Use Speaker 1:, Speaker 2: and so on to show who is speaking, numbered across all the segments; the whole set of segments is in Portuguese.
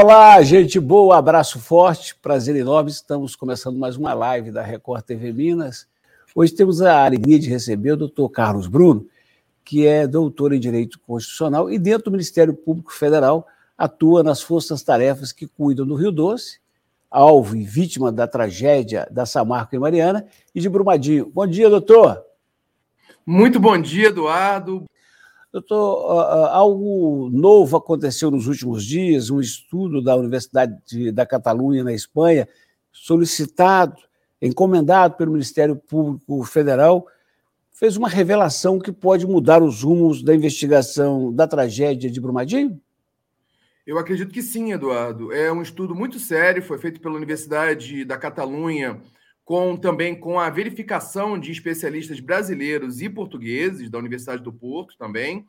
Speaker 1: Olá, gente boa, abraço forte, prazer enorme. Estamos começando mais uma live da Record TV Minas. Hoje temos a alegria de receber o doutor Carlos Bruno, que é doutor em Direito Constitucional e, dentro do Ministério Público Federal, atua nas forças-tarefas que cuidam do Rio Doce, alvo e vítima da tragédia da Samarco e Mariana, e de Brumadinho. Bom dia, doutor.
Speaker 2: Muito bom dia, Eduardo.
Speaker 1: Doutor, algo novo aconteceu nos últimos dias, um estudo da Universidade da Catalunha, na Espanha, solicitado, encomendado pelo Ministério Público Federal, fez uma revelação que pode mudar os rumos da investigação da tragédia de Brumadinho?
Speaker 2: Eu acredito que sim, Eduardo. É um estudo muito sério, foi feito pela Universidade da Catalunha, com também com a verificação de especialistas brasileiros e portugueses da Universidade do Porto também.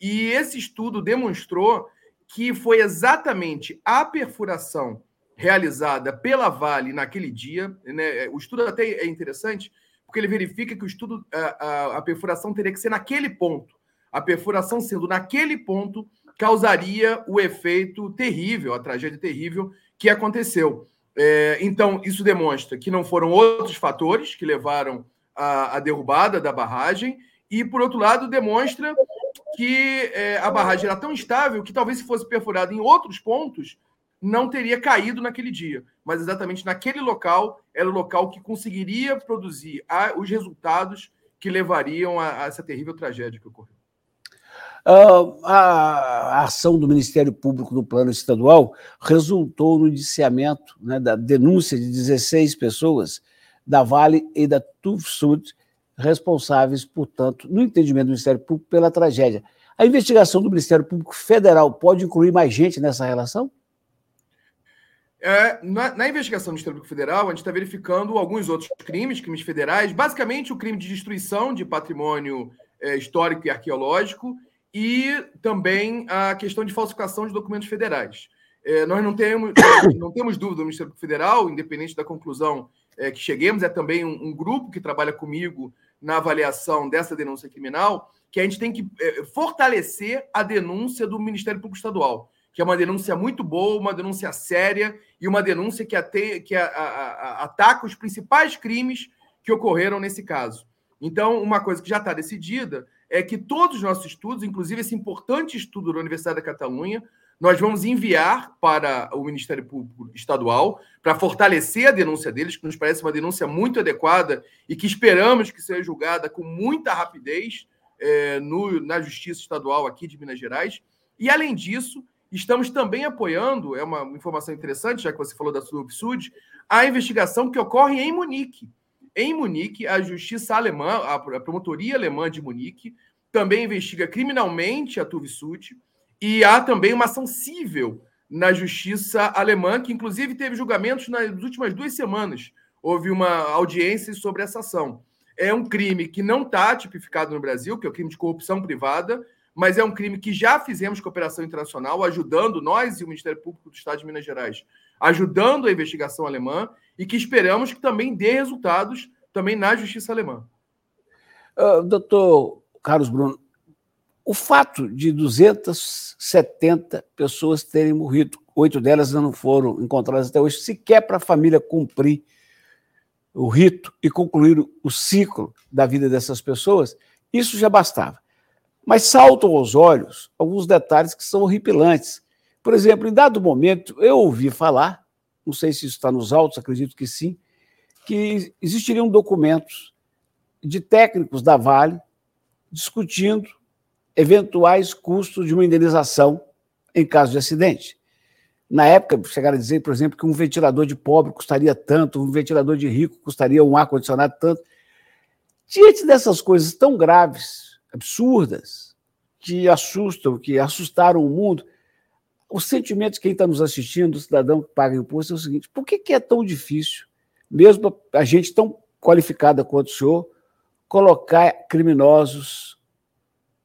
Speaker 2: E esse estudo demonstrou que foi exatamente a perfuração realizada pela Vale naquele dia. Né? O estudo até é interessante, porque ele verifica que o estudo, a, a, a perfuração teria que ser naquele ponto. A perfuração sendo naquele ponto causaria o efeito terrível, a tragédia terrível que aconteceu. É, então, isso demonstra que não foram outros fatores que levaram à, à derrubada da barragem, e, por outro lado, demonstra que é, a barragem era tão estável que talvez se fosse perfurada em outros pontos, não teria caído naquele dia. Mas exatamente naquele local era o local que conseguiria produzir a, os resultados que levariam a, a essa terrível tragédia que ocorreu.
Speaker 1: Uh, a ação do Ministério Público no plano estadual resultou no indiciamento né, da denúncia de 16 pessoas da Vale e da Tufsud, responsáveis, portanto, no entendimento do Ministério Público, pela tragédia. A investigação do Ministério Público Federal pode incluir mais gente nessa relação?
Speaker 2: É, na, na, investigação do Ministério Público Federal, a gente está verificando alguns outros crimes, crimes federais, basicamente o crime de destruição de patrimônio é, histórico e arqueológico e também a questão de falsificação de documentos federais. É, nós não temos, não temos dúvida no Ministério Federal, independente da conclusão é, que cheguemos, é também um, um, grupo que trabalha comigo na avaliação dessa denúncia criminal, que a gente tem que é, fortalecer a denúncia do Ministério Público Estadual, que é uma denúncia muito boa, uma denúncia séria e uma denúncia que, ate, que a, a, a, ataca os principais crimes que ocorreram nesse caso. Então, uma coisa que já está decidida é que todos os nossos estudos, inclusive esse importante estudo da Universidade da Catalunha, nós vamos enviar para o Ministério Público Estadual para fortalecer a denúncia deles, que nos parece uma denúncia muito adequada e que esperamos que seja julgada com muita rapidez é, no, na Justiça Estadual aqui de Minas Gerais. E, além disso, estamos também apoiando, é uma informação interessante, já que você falou da Subsud, a investigação que ocorre em Munique. Em Munique, a justiça alemã, a promotoria alemã de Munique, também investiga criminalmente a Tuvisud e há também uma ação civil na justiça alemã, que inclusive teve julgamentos nas últimas duas semanas. Houve uma audiência sobre essa ação. É um crime que não está tipificado no Brasil, que é o crime de corrupção privada, mas é um crime que já fizemos cooperação internacional, ajudando nós e o Ministério Público do Estado de Minas Gerais, ajudando a investigação alemã, e que esperamos que também dê resultados também na justiça alemã.
Speaker 1: Uh, doutor Carlos Bruno, o fato de 270 pessoas terem morrido, oito delas não foram encontradas até hoje, sequer para a família cumprir o rito e concluir o ciclo da vida dessas pessoas, isso já bastava. Mas saltam aos olhos alguns detalhes que são horripilantes. Por exemplo, em dado momento, eu ouvi falar, não sei se isso está nos autos, acredito que sim, que existiriam documentos de técnicos da Vale discutindo eventuais custos de uma indenização em caso de acidente. Na época, chegaram a dizer, por exemplo, que um ventilador de pobre custaria tanto, um ventilador de rico custaria um ar-condicionado tanto. Diante dessas coisas tão graves, absurdas que assustam, que assustaram o mundo. O sentimento de quem está nos assistindo, do cidadão que paga imposto, é o seguinte: por que, que é tão difícil, mesmo a gente tão qualificada quanto o senhor, colocar criminosos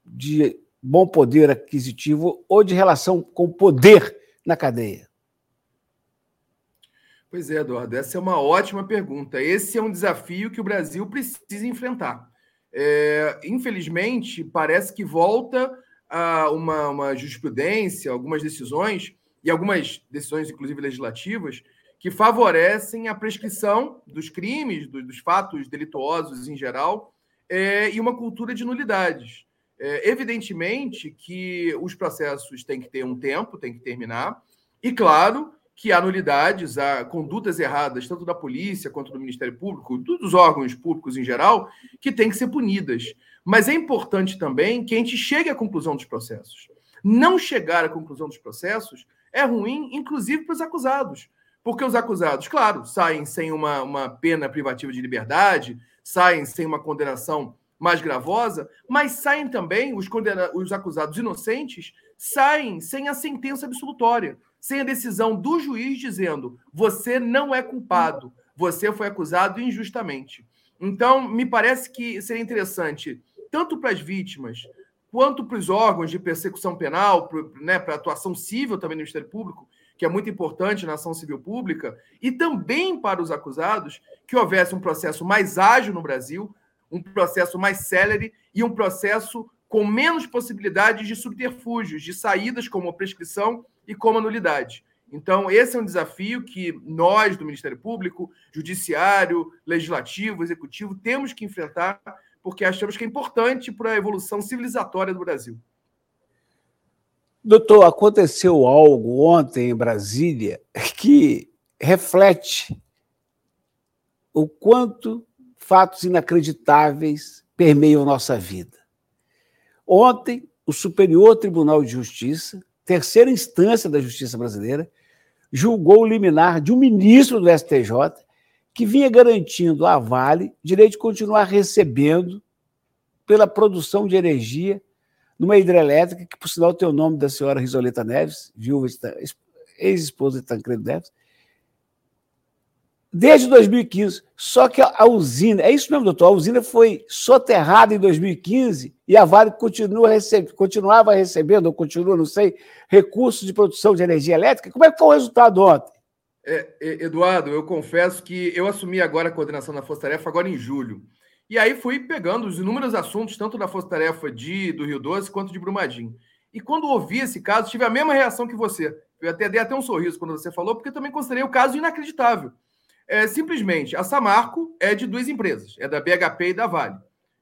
Speaker 1: de bom poder aquisitivo ou de relação com poder na cadeia?
Speaker 2: Pois é, Eduardo, essa é uma ótima pergunta. Esse é um desafio que o Brasil precisa enfrentar é, infelizmente, parece que volta a uma, uma jurisprudência, algumas decisões e algumas decisões, inclusive legislativas, que favorecem a prescrição dos crimes, dos, fatos delituosos em geral, é, e uma cultura de nulidades. É, evidentemente que os processos têm que ter um tempo, têm que terminar, e claro que há nulidades, há condutas erradas, tanto da polícia quanto do Ministério Público, dos órgãos públicos em geral, que têm que ser punidas. Mas é importante também que a gente chegue à conclusão dos processos. Não chegar à conclusão dos processos é ruim, inclusive para os acusados. Porque os acusados, claro, saem sem uma, uma pena privativa de liberdade, saem sem uma condenação mais gravosa, mas saem também, os, condena os acusados inocentes, saem sem a sentença absolutória, sem a decisão do juiz dizendo você não é culpado, você foi acusado injustamente. Então, me parece que seria interessante, tanto para as vítimas, quanto para os órgãos de persecução penal, né, para a atuação civil também no Ministério Público, que é muito importante na ação civil pública, e também para os acusados, que houvesse um processo mais ágil no Brasil, um processo mais célere e um processo com menos possibilidades de subterfúgios, de saídas como a prescrição e como a nulidade. Então, esse é um desafio que nós, do Ministério Público, Judiciário, Legislativo, Executivo, temos que enfrentar porque achamos que é importante para a evolução civilizatória do Brasil.
Speaker 1: Doutor, aconteceu algo ontem em Brasília que reflete o quanto fatos inacreditáveis permeiam nossa vida. Ontem, o Superior Tribunal de Justiça, terceira instância da justiça brasileira, julgou o liminar de um ministro do STJ que vinha garantindo à Vale direito de continuar recebendo pela produção de energia numa hidrelétrica, que por sinal tem o nome da senhora Risoleta Neves, viúva, ex-esposa de Tancredo Neves, desde 2015. Só que a usina, é isso mesmo, doutor, a usina foi soterrada em 2015 e a Vale continua receb, continuava recebendo, ou continua, não sei, recursos de produção de energia elétrica. Como é que foi o resultado ontem?
Speaker 2: É, Eduardo, eu confesso que eu assumi agora a coordenação da Força Tarefa agora em julho. E aí fui pegando os inúmeros assuntos, tanto da Força Tarefa de, do Rio Doce quanto de Brumadinho. E quando ouvi esse caso, tive a mesma reação que você. Eu até dei até um sorriso quando você falou, porque também considerei o caso inacreditável. É, simplesmente, a Samarco é de duas empresas, é da BHP e da Vale.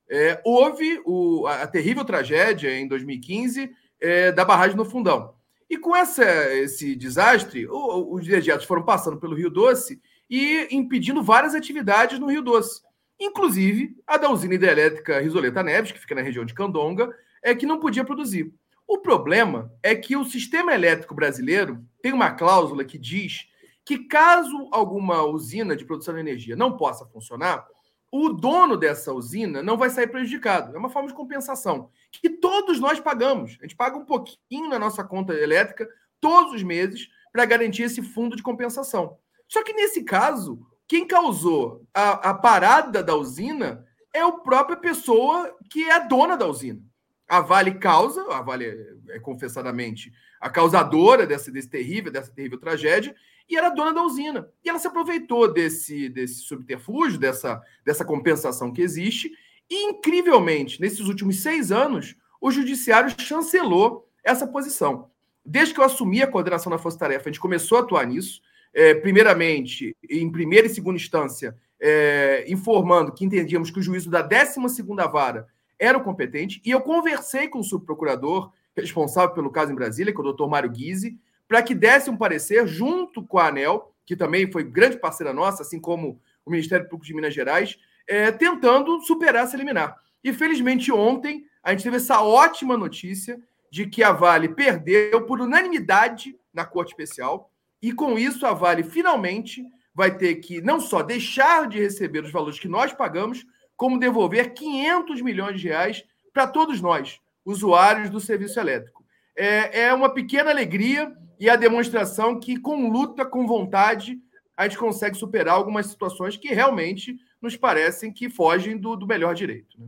Speaker 2: É, houve o, a, a, terrível tragédia em 2015 é, da barragem no Fundão. E com essa, esse desastre, os dejetos foram passando pelo Rio Doce e impedindo várias atividades no Rio Doce. Inclusive a da usina hidrelétrica Risoleta Neves, que fica na região de Candonga, é que não podia produzir. O problema é que o sistema elétrico brasileiro tem uma cláusula que diz que caso alguma usina de produção de energia não possa funcionar, o dono dessa usina não vai sair prejudicado. É uma forma de compensação que todos nós pagamos. A gente paga um pouquinho na nossa conta elétrica todos os meses para garantir esse fundo de compensação. Só que nesse caso, quem causou a, a parada da usina é a própria pessoa que é a dona da usina. A Vale causa, a Vale é, é confessadamente a causadora dessa, desse terrível, dessa terrível tragédia, e era dona da usina. E ela se aproveitou desse, desse subterfúgio, dessa, dessa compensação que existe, e, incrivelmente, nesses últimos seis anos, o judiciário chancelou essa posição. Desde que eu assumi a coordenação da Força Tarefa, a gente começou a atuar nisso, é, primeiramente, em primeira e segunda instância, é, informando que entendíamos que o juízo da 12 vara era o competente, e eu conversei com o subprocurador responsável pelo caso em Brasília, que é o doutor Mário Guise, para que desse um parecer junto com a ANEL, que também foi grande parceira nossa, assim como o Ministério Público de Minas Gerais, é, tentando superar essa liminar. E felizmente ontem a gente teve essa ótima notícia de que a Vale perdeu por unanimidade na Corte Especial, e com isso a Vale finalmente vai ter que não só deixar de receber os valores que nós pagamos, como devolver 500 milhões de reais para todos nós, usuários do serviço elétrico. É, é uma pequena alegria e a demonstração que, com luta, com vontade, a gente consegue superar algumas situações que realmente nos parecem que fogem do, do melhor direito. Né?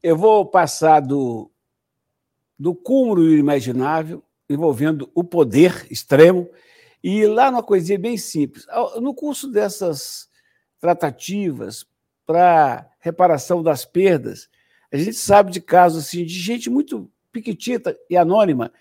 Speaker 1: Eu vou passar do, do cúmulo imaginável, envolvendo o poder extremo, e lá numa coisinha bem simples. No curso dessas tratativas para reparação das perdas, a gente sabe de casos assim, de gente muito piquitita e anônima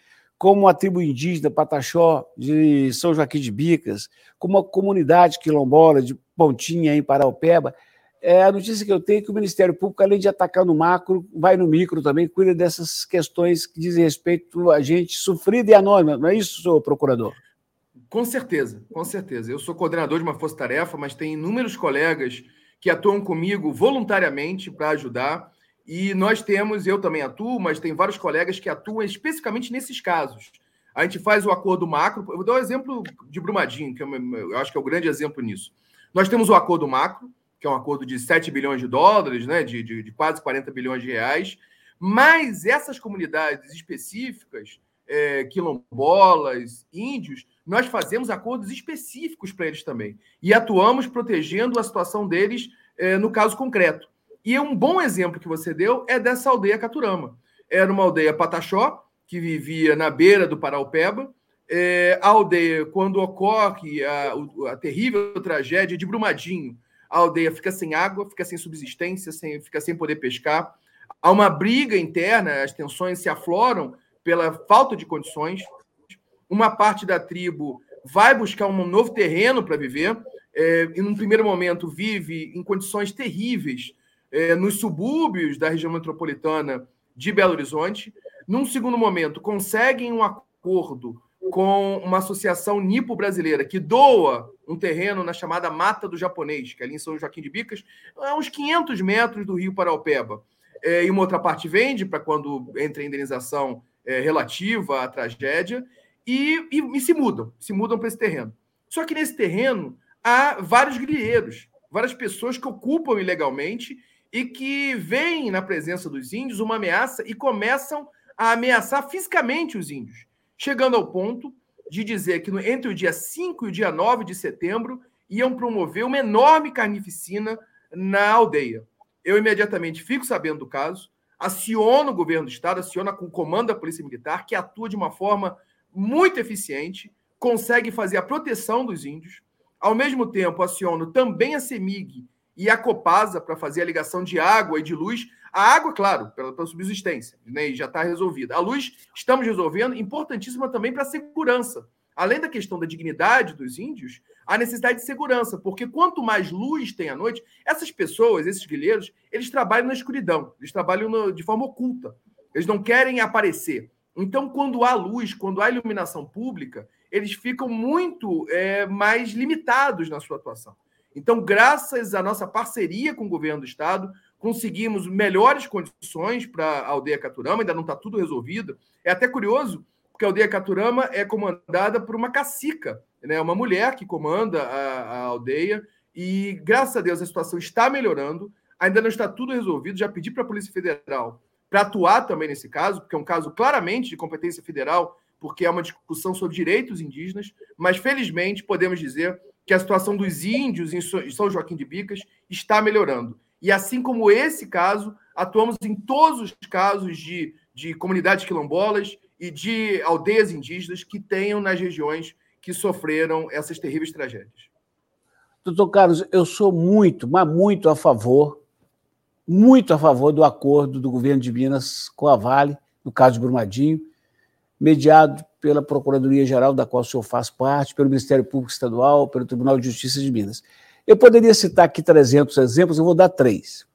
Speaker 1: como a tribo indígena Pataxó de São Joaquim de Bicas, como a comunidade quilombola de Pontinha em Paraupeba, é, a notícia que eu tenho é que o Ministério Público, além de atacar no macro, vai no micro também, cuida dessas questões que dizem respeito a gente sofrida e anônima. Não é isso, senhor procurador?
Speaker 2: Com certeza, com certeza. Eu sou coordenador de uma força-tarefa, mas tem inúmeros colegas que atuam comigo voluntariamente para ajudar. E nós temos, eu também atuo, mas tem vários colegas que atuam especificamente nesses casos. A gente faz o acordo macro. Eu vou dar o um exemplo de Brumadinho, que eu acho que é o grande exemplo nisso. Nós temos o acordo macro, que é um acordo de 7 bilhões de dólares, né, de, de, de quase 40 bilhões de reais, mas essas comunidades específicas, é, quilombolas, índios, nós fazemos acordos específicos para eles também. E atuamos protegendo a situação deles é, no caso concreto. E um bom exemplo que você deu é dessa aldeia Caturama. Era uma aldeia pataxó, que vivia na beira do Paraupeba. É, a aldeia, quando ocorre a, a, terrível tragédia de Brumadinho, a aldeia fica sem água, fica sem subsistência, sem, fica sem poder pescar. Há uma briga interna, as tensões se afloram pela falta de condições. Uma parte da tribo vai buscar um novo terreno para viver, é, e num primeiro momento vive em condições terríveis, é, nos subúrbios da região metropolitana de Belo Horizonte. Num segundo momento, conseguem um acordo com uma associação nipo-brasileira que doa um terreno na chamada Mata do Japonês, que é ali em São Joaquim de Bicas, a uns 500 metros do Rio Paraupeba. É, e uma outra parte vende para quando entra a indenização é, relativa à tragédia, e, e, e se mudam, se mudam para esse terreno. Só que nesse terreno há vários grileiros, várias pessoas que ocupam ilegalmente e que veem na presença dos índios uma ameaça e começam a ameaçar fisicamente os índios, chegando ao ponto de dizer que entre o dia 5 e o dia 9 de setembro iam promover uma enorme carnificina na aldeia. Eu imediatamente fico sabendo do caso, aciono o governo do estado, aciona com o comando da Polícia Militar, que atua de uma forma muito eficiente, consegue fazer a proteção dos índios. Ao mesmo tempo, aciono também a CEMIG e a Copasa para fazer a ligação de água e de luz. A água, claro, pela, pela subsistência, né, já está resolvida. A luz, estamos resolvendo, importantíssima também para a segurança. Além da questão da dignidade dos índios, a necessidade de segurança, porque quanto mais luz tem à noite, essas pessoas, esses guerreiros, eles trabalham na escuridão, eles trabalham no, de forma oculta, eles não querem aparecer. Então, quando há luz, quando há iluminação pública, eles ficam muito é, mais limitados na sua atuação. Então, graças à nossa parceria com o governo do estado, conseguimos melhores condições para a aldeia Caturama, ainda não está tudo resolvido. É até curioso, porque a aldeia Caturama é comandada por uma cacica, né? uma mulher que comanda a, a aldeia, e graças a Deus a situação está melhorando, ainda não está tudo resolvido. Já pedi para a Polícia Federal para atuar também nesse caso, porque é um caso claramente de competência federal, porque é uma discussão sobre direitos indígenas, mas felizmente podemos dizer que a situação dos índios em São Joaquim de Bicas está melhorando. E assim como esse caso, atuamos em todos os casos de, de comunidades quilombolas e de aldeias indígenas que tenham nas regiões que sofreram essas terríveis tragédias.
Speaker 1: Doutor Carlos, eu sou muito, mas muito a favor, muito a favor do acordo do governo de Minas com a Vale, no caso de Brumadinho, mediado pela Procuradoria-Geral, da qual o senhor faz parte, pelo Ministério Público Estadual, pelo Tribunal de Justiça de Minas. Eu poderia citar aqui 300 exemplos, eu vou dar três.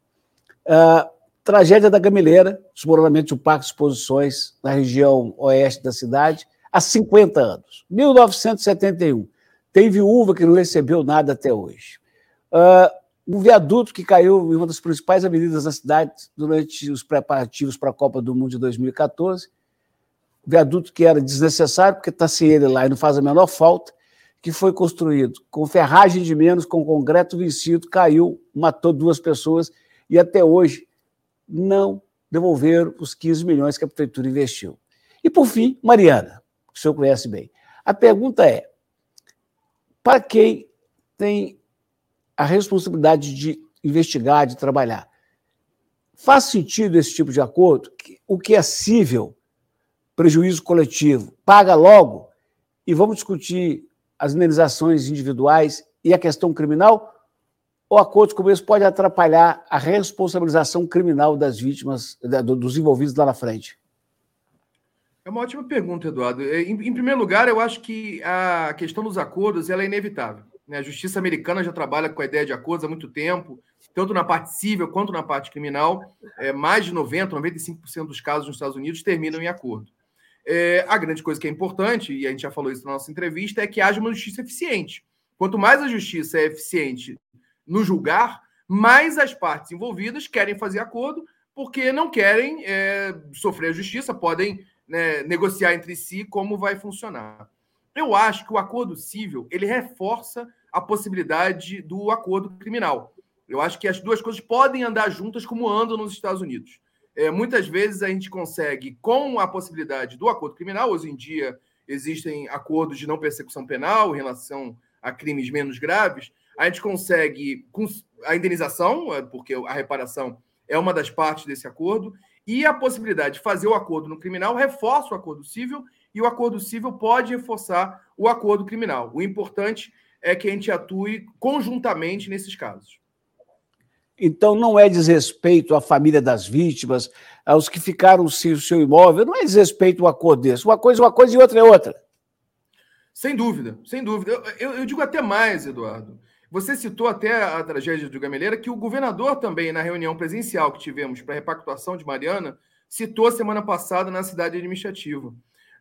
Speaker 1: Uh, tragédia da Gamileira, desmoronamento do Parque de Exposições na região oeste da cidade, há 50 anos, 1971. Tem viúva que não recebeu nada até hoje. Uh, um viaduto que caiu em uma das principais avenidas da cidade durante os preparativos para a Copa do Mundo de 2014 viaduto que era desnecessário, porque está sem ele lá e não faz a menor falta, que foi construído com ferragem de menos, com concreto vencido, caiu, matou duas pessoas e até hoje não devolveram os 15 milhões que a prefeitura investiu. E por fim, Mariana, que o senhor conhece bem. A pergunta é: para quem tem a responsabilidade de investigar, de trabalhar, faz sentido esse tipo de acordo? O que é cível prejuízo coletivo. Paga logo e vamos discutir as indenizações individuais e a questão criminal? Ou acordos como esse pode atrapalhar a responsabilização criminal das vítimas, dos envolvidos lá na frente?
Speaker 2: É uma ótima pergunta, Eduardo. É, em, primeiro lugar, eu acho que a questão dos acordos ela é inevitável. Né? A justiça americana já trabalha com a ideia de acordos há muito tempo, tanto na parte civil quanto na parte criminal. É, mais de 90%, 95% dos casos nos Estados Unidos terminam em acordo. É, a grande coisa que é importante, e a gente já falou isso na nossa entrevista, é que haja uma justiça eficiente. Quanto mais a justiça é eficiente no julgar, mais as partes envolvidas querem fazer acordo, porque não querem é, sofrer a justiça, podem né, negociar entre si como vai funcionar. Eu acho que o acordo civil ele reforça a possibilidade do acordo criminal. Eu acho que as duas coisas podem andar juntas como andam nos Estados Unidos. É, muitas vezes a gente consegue, com a possibilidade do acordo criminal, hoje em dia existem acordos de não persecução penal em relação a crimes menos graves, a gente consegue a indenização, é, porque a reparação é uma das partes desse acordo, e a possibilidade de fazer o acordo no criminal reforça o acordo civil e o acordo civil pode reforçar o acordo criminal. O importante é que a gente atue conjuntamente nesses casos.
Speaker 1: Então, não é desrespeito à família das vítimas, aos que ficaram sem o seu imóvel, não é desrespeito um acordo desse. Uma coisa é uma coisa e outra é outra.
Speaker 2: Sem dúvida, sem dúvida. Eu, eu, eu digo até mais, Eduardo. Você citou até a tragédia do Gameleira, que o governador também, na reunião presencial que tivemos para a repactuação de Mariana, citou semana passada na cidade administrativa.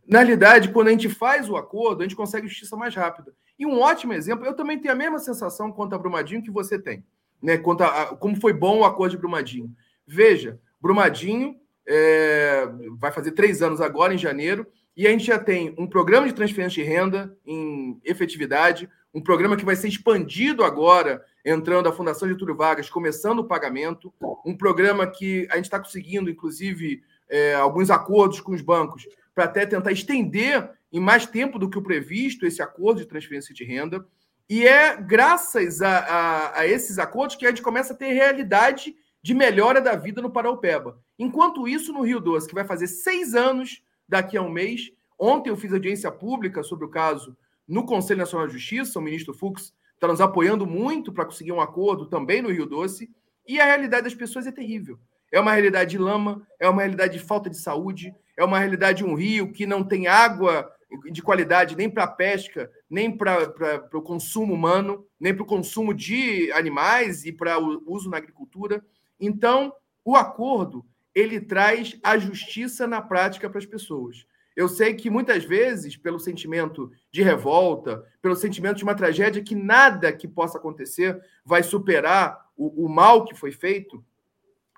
Speaker 2: Na realidade, quando a gente faz o acordo, a gente consegue justiça mais rápida. E um ótimo exemplo, eu também tenho a mesma sensação quanto a Brumadinho que você tem, né? Quanto a, como foi bom o acordo de Brumadinho. Veja, Brumadinho é, vai fazer três anos agora, em janeiro, e a gente já tem um programa de transferência de renda em efetividade, um programa que vai ser expandido agora, entrando a Fundação Getúlio Vargas, começando o pagamento, um programa que a gente está conseguindo, inclusive, é, alguns acordos com os bancos, para até tentar estender em mais tempo do que o previsto esse acordo de transferência de renda. E é graças a, a, a esses acordos que a gente começa a ter realidade de melhora da vida no Paraupeba. Enquanto isso, no Rio Doce, que vai fazer seis anos daqui a um mês, ontem eu fiz audiência pública sobre o caso no Conselho Nacional de Justiça, o ministro Fux está nos apoiando muito para conseguir um acordo também no Rio Doce, e a realidade das pessoas é terrível. É uma realidade de lama, é uma realidade de falta de saúde, é uma realidade de um rio que não tem água de qualidade nem para a pesca, nem para o consumo humano, nem para o consumo de animais e para o uso na agricultura. Então, o acordo ele traz a justiça na prática para as pessoas. Eu sei que muitas vezes, pelo sentimento de revolta, pelo sentimento de uma tragédia, que nada que possa acontecer vai superar o, o mal que foi feito,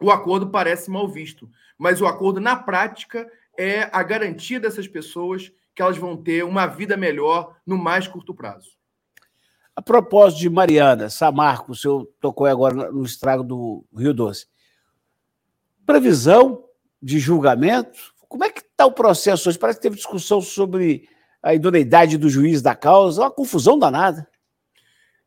Speaker 2: o acordo parece mal visto. Mas o acordo, na prática, é a garantia dessas pessoas que elas vão ter uma vida melhor no mais curto prazo.
Speaker 1: A propósito de Mariana, Samarco, o senhor tocou agora no estrago do Rio Doce. Previsão de julgamento como é que está o processo hoje? Parece que teve discussão sobre a idoneidade do juiz da causa, uma confusão danada.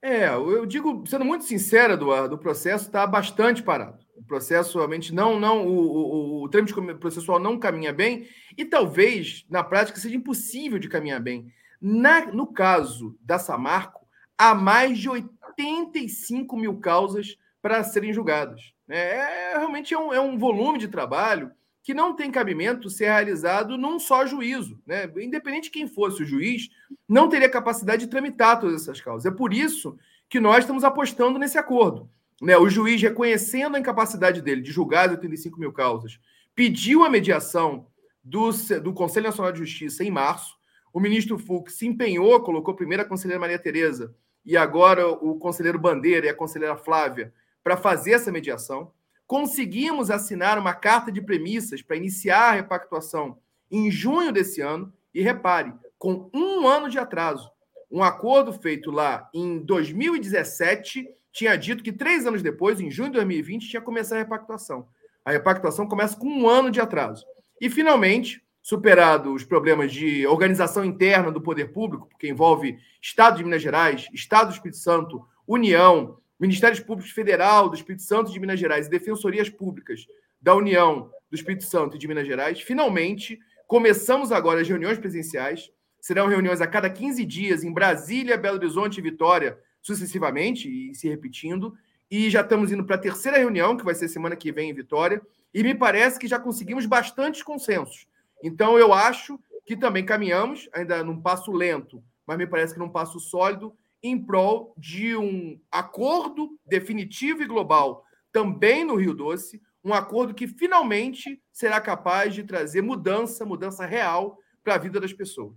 Speaker 2: É, eu digo, sendo muito sincero, Eduardo, o processo está bastante parado. O processo realmente não, não, o, o, o trâmite processual não caminha bem e talvez, na prática, seja impossível de caminhar bem. Na, no caso da Samarco, há mais de 85 mil causas para serem julgadas. É, é realmente é um, é um volume de trabalho que não tem cabimento ser realizado num só juízo. Né? Independente de quem fosse o juiz, não teria capacidade de tramitar todas essas causas. É por isso que nós estamos apostando nesse acordo. Né? O juiz, reconhecendo a incapacidade dele de julgar as 85 mil causas, pediu a mediação do, do Conselho Nacional de Justiça em março. O ministro Fux se empenhou, colocou primeiro a conselheira Maria Tereza e agora o conselheiro Bandeira e a conselheira Flávia para fazer essa mediação conseguimos assinar uma carta de premissas para iniciar a repactuação em junho desse ano, e repare, com um ano de atraso. Um acordo feito lá em 2017 tinha dito que três anos depois, em junho de 2020, tinha começado a repactuação. A repactuação começa com um ano de atraso. E, finalmente, superado os problemas de organização interna do poder público, porque envolve Estado de Minas Gerais, Estado do Espírito Santo, União, Ministérios Públicos Federal do Espírito Santo e de Minas Gerais e Defensorias Públicas da União do Espírito Santo e de Minas Gerais, finalmente começamos agora as reuniões presenciais. Serão reuniões a cada 15 dias em Brasília, Belo Horizonte e Vitória, sucessivamente, e se repetindo. E já estamos indo para a terceira reunião, que vai ser semana que vem em Vitória. E me parece que já conseguimos bastantes consensos. Então, eu acho que também caminhamos, ainda num passo lento, mas me parece que num passo sólido, em prol de um acordo definitivo e global também no Rio Doce, um acordo que finalmente será capaz de trazer mudança, mudança real para a vida das pessoas.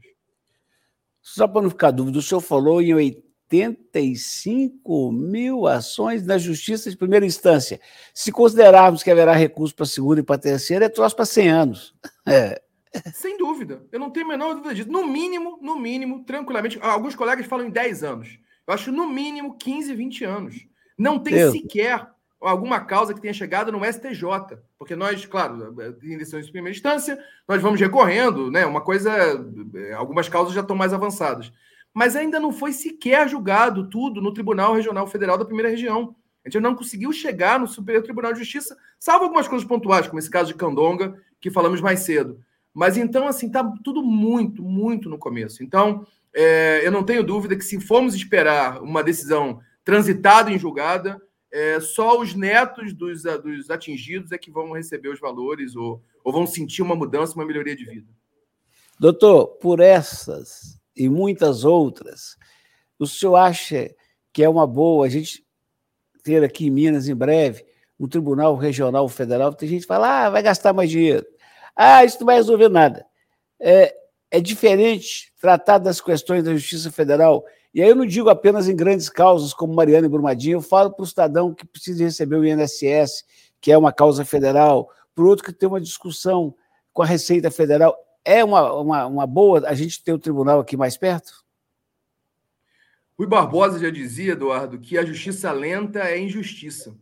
Speaker 1: Só para não ficar dúvida, o senhor falou em 85 mil ações na justiça de primeira instância. Se considerarmos que haverá recurso para segunda e para terceira, é troço para 100 anos. É.
Speaker 2: Sem dúvida. Eu não tenho a menor dúvida disso. No mínimo, no mínimo, tranquilamente. Alguns colegas falam em 10 anos. Eu acho no mínimo 15, 20 anos. Não tem Deus. sequer alguma causa que tenha chegado no STJ, porque nós, claro, em decisões de primeira instância, nós vamos recorrendo, né? Uma coisa, algumas causas já estão mais avançadas, mas ainda não foi sequer julgado tudo no Tribunal Regional Federal da Primeira Região. A gente não conseguiu chegar no Superior Tribunal de Justiça, salvo algumas coisas pontuais, como esse caso de Candonga, que falamos mais cedo. Mas então, assim, tá tudo muito, muito no começo. Então, é, eu não tenho dúvida que se formos esperar uma decisão transitada em julgada, é, só os netos dos, dos atingidos é que vão receber os valores ou, ou vão sentir uma mudança, uma melhoria de vida.
Speaker 1: Doutor, por essas e muitas outras, o senhor acha que é uma boa a gente ter aqui em Minas, em breve, um tribunal regional federal? Tem gente que fala, ah, vai gastar mais dinheiro. Ah, isso não vai resolver nada. É, é diferente tratar das questões da Justiça Federal e aí eu não digo apenas em grandes causas como Mariana e Brumadinho, eu falo para o cidadão que precisa receber o INSS, que é uma causa federal, para outro que tem uma discussão com a Receita Federal. É uma, uma, uma boa a gente ter o tribunal aqui mais perto?
Speaker 2: Rui Barbosa já dizia, Eduardo, que a justiça lenta é injustiça.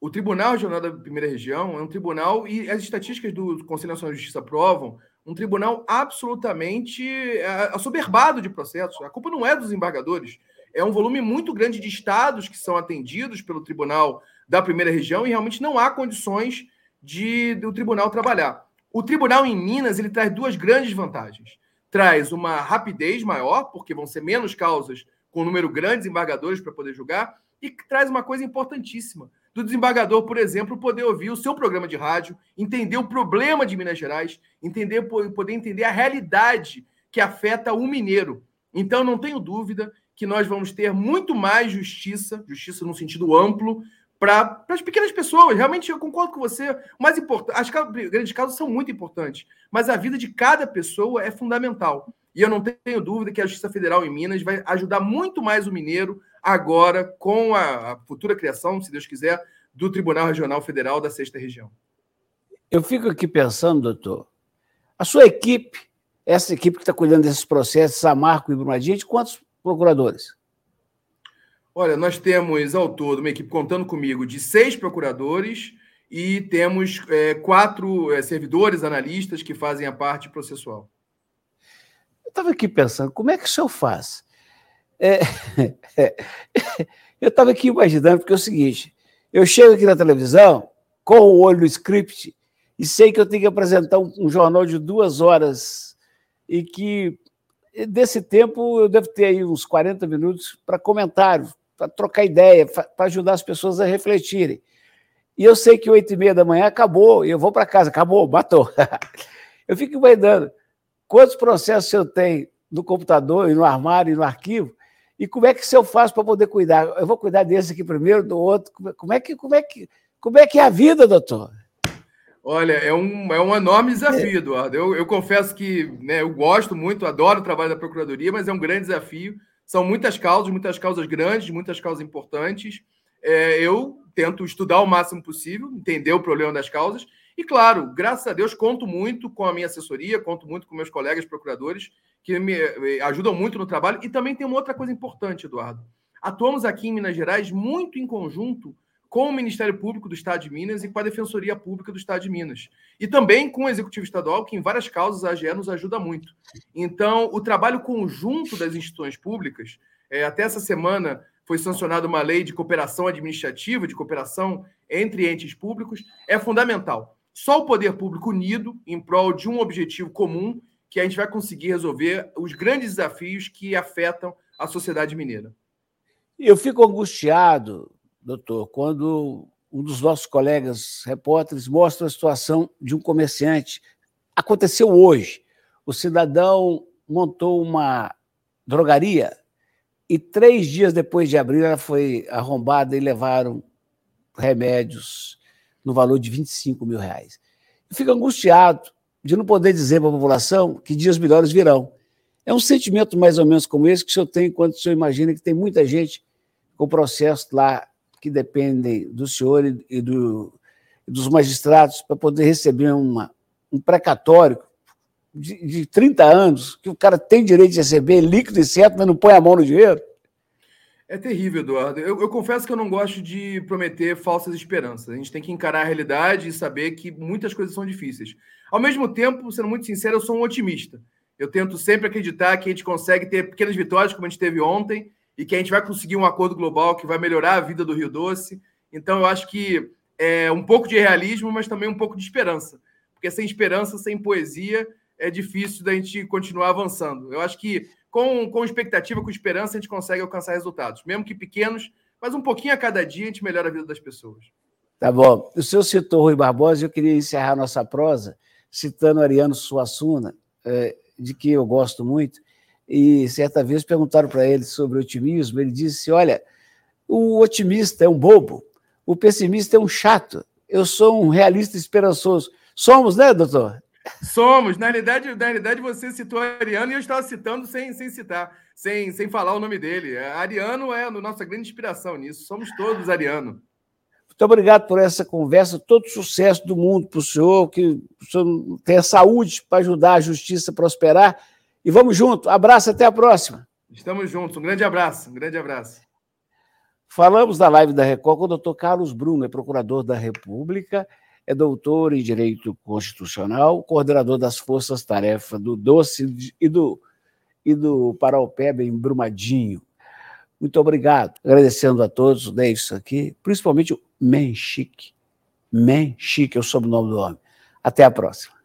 Speaker 2: O Tribunal Regional da Primeira Região é um tribunal, e as estatísticas do Conselho Nacional de Justiça provam, um tribunal absolutamente é, assoberbado de processos. A culpa não é dos embargadores, é um volume muito grande de estados que são atendidos pelo tribunal da primeira região e realmente não há condições de do tribunal trabalhar. O tribunal em Minas ele traz duas grandes vantagens. Traz uma rapidez maior, porque vão ser menos causas com um número grande de embargadores para poder julgar, e traz uma coisa importantíssima do desembargador, por exemplo, poder ouvir o seu programa de rádio, entender o problema de Minas Gerais, entender poder entender a realidade que afeta o mineiro. Então, não tenho dúvida que nós vamos ter muito mais justiça, justiça no sentido amplo, para as pequenas pessoas. Realmente, eu concordo com você. Mais importante, as grandes causas são muito importantes, mas a vida de cada pessoa é fundamental. E eu não tenho dúvida que a Justiça Federal em Minas vai ajudar muito mais o mineiro agora com a, futura criação, se Deus quiser, do Tribunal Regional Federal da Sexta Região.
Speaker 1: Eu fico aqui pensando, doutor, a sua equipe, essa equipe que está cuidando desses processos, Samarco e Brumadinho, de quantos procuradores?
Speaker 2: Olha, nós temos ao todo uma equipe contando comigo de seis procuradores e temos é, quatro é, servidores, analistas que fazem a parte processual.
Speaker 1: Eu estava aqui pensando, como é que o senhor faz? É, é, eu estava aqui imaginando, porque é o seguinte: eu chego aqui na televisão com o olho no script e sei que eu tenho que apresentar um, um jornal de duas horas e que desse tempo eu devo ter aí uns 40 minutos para comentário, para trocar ideia, para ajudar as pessoas a refletirem. E eu sei que oito e meia da manhã acabou, e eu vou para casa, acabou, matou. eu fico imaginando quantos processos eu tenho no computador e no armário e no arquivo, e como é que se eu faço para poder cuidar? Eu vou cuidar desse aqui primeiro, do outro. Como é que, como é que, como é, que é a vida, doutor?
Speaker 2: Olha, é um, é um enorme desafio, Eduardo. Eu, eu confesso que né, eu gosto muito, adoro o trabalho da Procuradoria, mas é um grande desafio. São muitas causas, muitas causas grandes, muitas causas importantes. É, eu tento estudar o máximo possível, entender o problema das causas e, claro, graças a Deus, conto muito com a minha assessoria, conto muito com meus colegas procuradores, que me ajudam muito no trabalho. E também tem uma outra coisa importante, Eduardo. Atuamos aqui em Minas Gerais muito em conjunto com o Ministério Público do Estado de Minas e com a Defensoria Pública do Estado de Minas. E também com o Executivo Estadual, que em várias causas a AGE nos ajuda muito. Então, o trabalho conjunto das instituições públicas, é, até essa semana foi sancionada uma lei de cooperação administrativa, de cooperação entre entes públicos, é fundamental. Só o poder público unido em prol de um objetivo comum que a gente vai conseguir resolver os grandes desafios que afetam a sociedade mineira.
Speaker 1: Eu fico angustiado, doutor, quando um dos nossos colegas repórteres mostra a situação de um comerciante aconteceu hoje. O cidadão montou uma drogaria e três dias depois de abrir ela foi arrombada e levaram remédios no valor de 25 mil reais. Eu fico angustiado de não poder dizer para a população que dias melhores virão. É um sentimento mais ou menos como esse que o senhor tem quando o senhor imagina que tem muita gente com processo lá que dependem do senhor e do, dos magistrados para poder receber uma, um precatório de, de 30 anos, que o cara tem direito de receber líquido e certo, mas não põe a mão no dinheiro?
Speaker 2: É terrível, Eduardo. Eu, eu, confesso que eu não gosto de prometer falsas esperanças. A gente tem que encarar a realidade e saber que muitas coisas são difíceis. Ao mesmo tempo, sendo muito sincero, eu sou um otimista. Eu tento sempre acreditar que a gente consegue ter pequenas vitórias, como a gente teve ontem, e que a gente vai conseguir um acordo global que vai melhorar a vida do Rio Doce. Então, eu acho que é um pouco de realismo, mas também um pouco de esperança. Porque sem esperança, sem poesia, é difícil da gente continuar avançando. Eu acho que com, com expectativa, com esperança, a gente consegue alcançar resultados, mesmo que pequenos, mas um pouquinho a cada dia a gente melhora a vida das pessoas.
Speaker 1: Tá bom. O senhor citou Rui Barbosa e eu queria encerrar nossa prosa citando Ariano Suassuna, é, de que eu gosto muito, e certa vez perguntaram para ele sobre otimismo, ele disse, olha, o otimista é um bobo, o pessimista é um chato, eu sou um realista esperançoso. Somos, né, doutor?
Speaker 2: Somos. Na realidade, na realidade, você citou Ariano e eu estava citando sem, sem citar, sem, sem falar o nome dele. Ariano é a nossa grande inspiração nisso. Somos todos Ariano.
Speaker 1: Muito obrigado por essa conversa. Todo sucesso do mundo para o senhor, que o senhor tenha saúde para ajudar a justiça a prosperar. E vamos junto. Abraço, até a próxima.
Speaker 2: Estamos juntos. Um grande abraço. Um grande abraço.
Speaker 1: Falamos da live da Record com o doutor Carlos Bruno, é procurador da República é doutor em Direito Constitucional, coordenador das Forças Tarefa do Doce e do, e do Paraupeba em Brumadinho. Muito obrigado. Agradecendo a todos, o Davidson aqui, principalmente o Menchique. Menchique é o sobrenome do homem. Até a próxima.